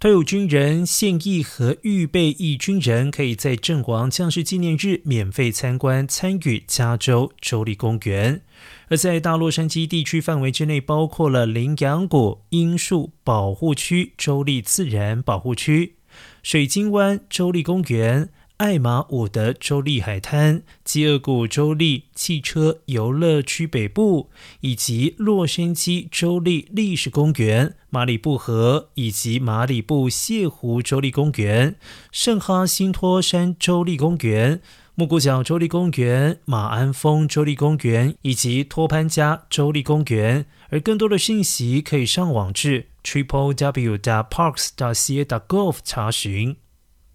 退伍军人、现役和预备役军人可以在阵亡将士纪念日免费参观参与加州州立公园。而在大洛杉矶地区范围之内，包括了羚羊谷樱树保护区、州立自然保护区、水晶湾州立公园。艾玛伍德州立海滩、基尔谷州立汽车游乐区北部，以及洛杉矶州立历史公园、马里布河以及马里布泻湖州立公园、圣哈辛托山州立公园、木谷角州立公园、马鞍峰州立公园以及托潘加州立公园。而更多的信息可以上网至 triple w. dot parks. dot ca. dot gov 查询。